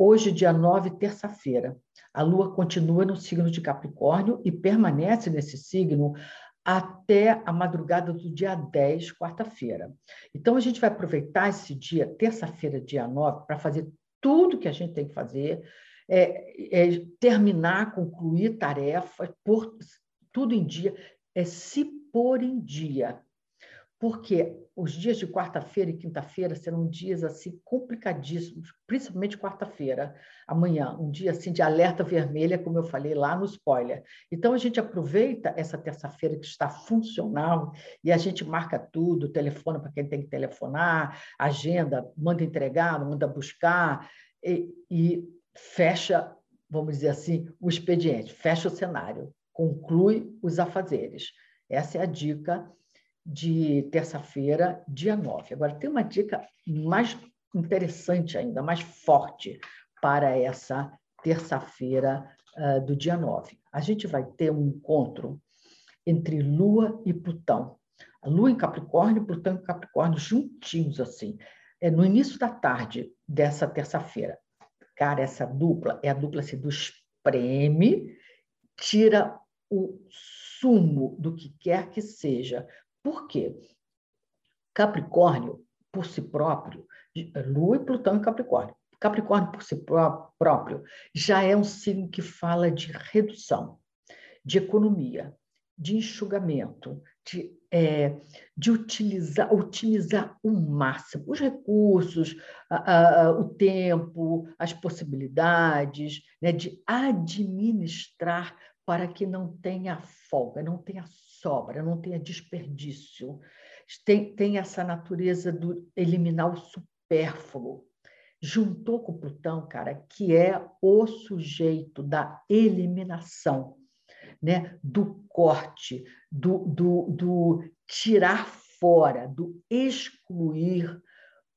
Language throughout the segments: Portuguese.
Hoje, dia 9, terça-feira, a Lua continua no signo de Capricórnio e permanece nesse signo até a madrugada do dia 10, quarta-feira. Então, a gente vai aproveitar esse dia, terça-feira, dia 9, para fazer tudo que a gente tem que fazer, é, é, terminar, concluir tarefas, pôr tudo em dia, é se pôr em dia porque os dias de quarta-feira e quinta-feira serão dias assim complicadíssimos, principalmente quarta-feira, amanhã, um dia assim de alerta vermelha, como eu falei lá no spoiler. Então a gente aproveita essa terça-feira que está funcional e a gente marca tudo, telefona para quem tem que telefonar, agenda, manda entregar, manda buscar e, e fecha, vamos dizer assim, o expediente, fecha o cenário, conclui os afazeres. Essa é a dica de terça-feira, dia 9. Agora, tem uma dica mais interessante ainda, mais forte para essa terça-feira uh, do dia 9. A gente vai ter um encontro entre Lua e Plutão. A Lua em Capricórnio, Plutão em Capricórnio, juntinhos assim. É no início da tarde dessa terça-feira. Cara, essa dupla é a dupla assim, do espreme, tira o sumo do que quer que seja, por quê? Capricórnio, por si próprio, Lua e Plutão em Capricórnio. Capricórnio, por si próprio, já é um signo que fala de redução, de economia, de enxugamento, de, é, de utilizar, o máximo os recursos, a, a, o tempo, as possibilidades, né, de administrar para que não tenha folga, não tenha sobra, não tenha desperdício. Tem, tem essa natureza do eliminar o supérfluo. Juntou com Plutão, cara, que é o sujeito da eliminação, né? do corte, do, do, do tirar fora, do excluir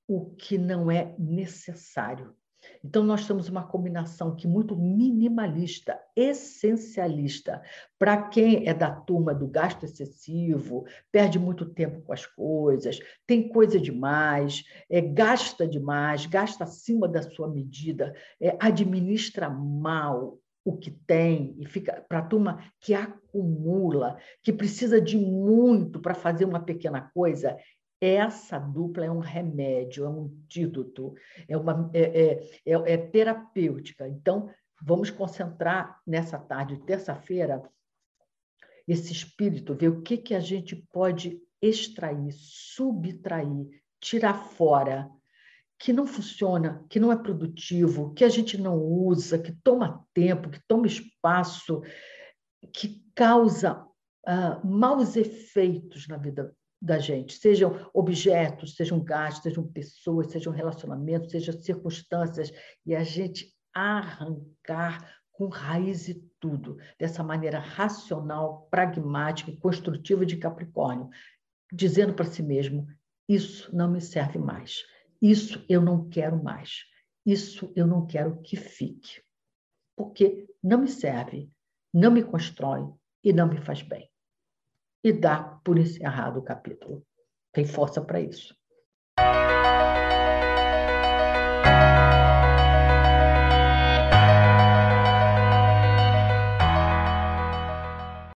o que não é necessário. Então, nós temos uma combinação que muito minimalista, essencialista. Para quem é da turma do gasto excessivo, perde muito tempo com as coisas, tem coisa demais, é, gasta demais, gasta acima da sua medida, é, administra mal o que tem e fica para a turma que acumula, que precisa de muito para fazer uma pequena coisa, essa dupla é um remédio, é um antídoto, é, uma, é, é, é, é terapêutica. Então, vamos concentrar nessa tarde, terça-feira, esse espírito, ver o que, que a gente pode extrair, subtrair, tirar fora, que não funciona, que não é produtivo, que a gente não usa, que toma tempo, que toma espaço, que causa uh, maus efeitos na vida da gente, sejam objetos, sejam gastos, sejam pessoas, sejam relacionamentos, sejam circunstâncias, e a gente arrancar com raiz e tudo, dessa maneira racional, pragmática e construtiva de Capricórnio, dizendo para si mesmo: isso não me serve mais, isso eu não quero mais, isso eu não quero que fique, porque não me serve, não me constrói e não me faz bem e dá por encerrado o capítulo. Tem força para isso.